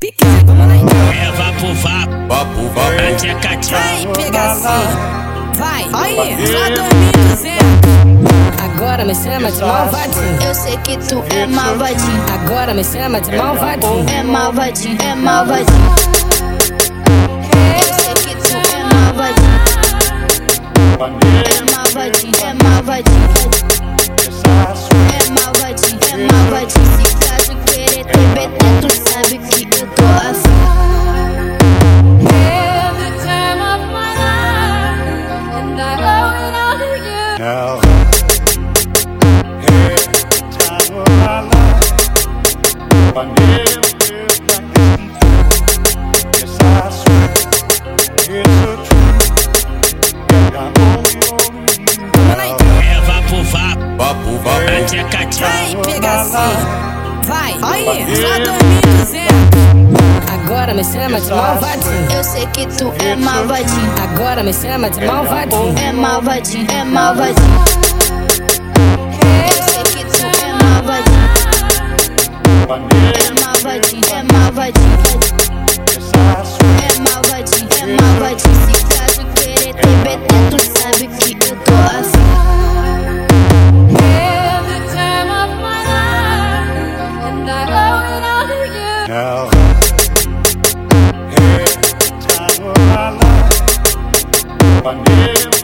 piquei, vamos lá então. É vapo, vapo, vapo, vapo. É tcheca, tcheca. Vai, assim, Vai, olha aí, só 2.200. Agora me chama de malvadinho. Eu sei que tu é malvadinho. Agora me chama de malvadinho. É malvadinho, é malvadinho. Eu sei que tu é malvadinho. É malvadinho, é malvadinho. BT, tu sabe que eu tô assim. Every time of my life, and I owe it all to you. Now, every time of my life, I never felt like this before. Yes, I swear it's a truth that I owe it all to you. Now, É vapo vapo, vapo vapo, é tcheca tcheca. Vai, pega assim. Vai, olha, só 2200. Agora me chama de malvadinho. Eu sei que tu é malvadinho. Agora me chama de malvadinho. É malvadinho, é malvadinho. Eu sei que tu é malvadinho. É malvadinho, é malvadinho. My life,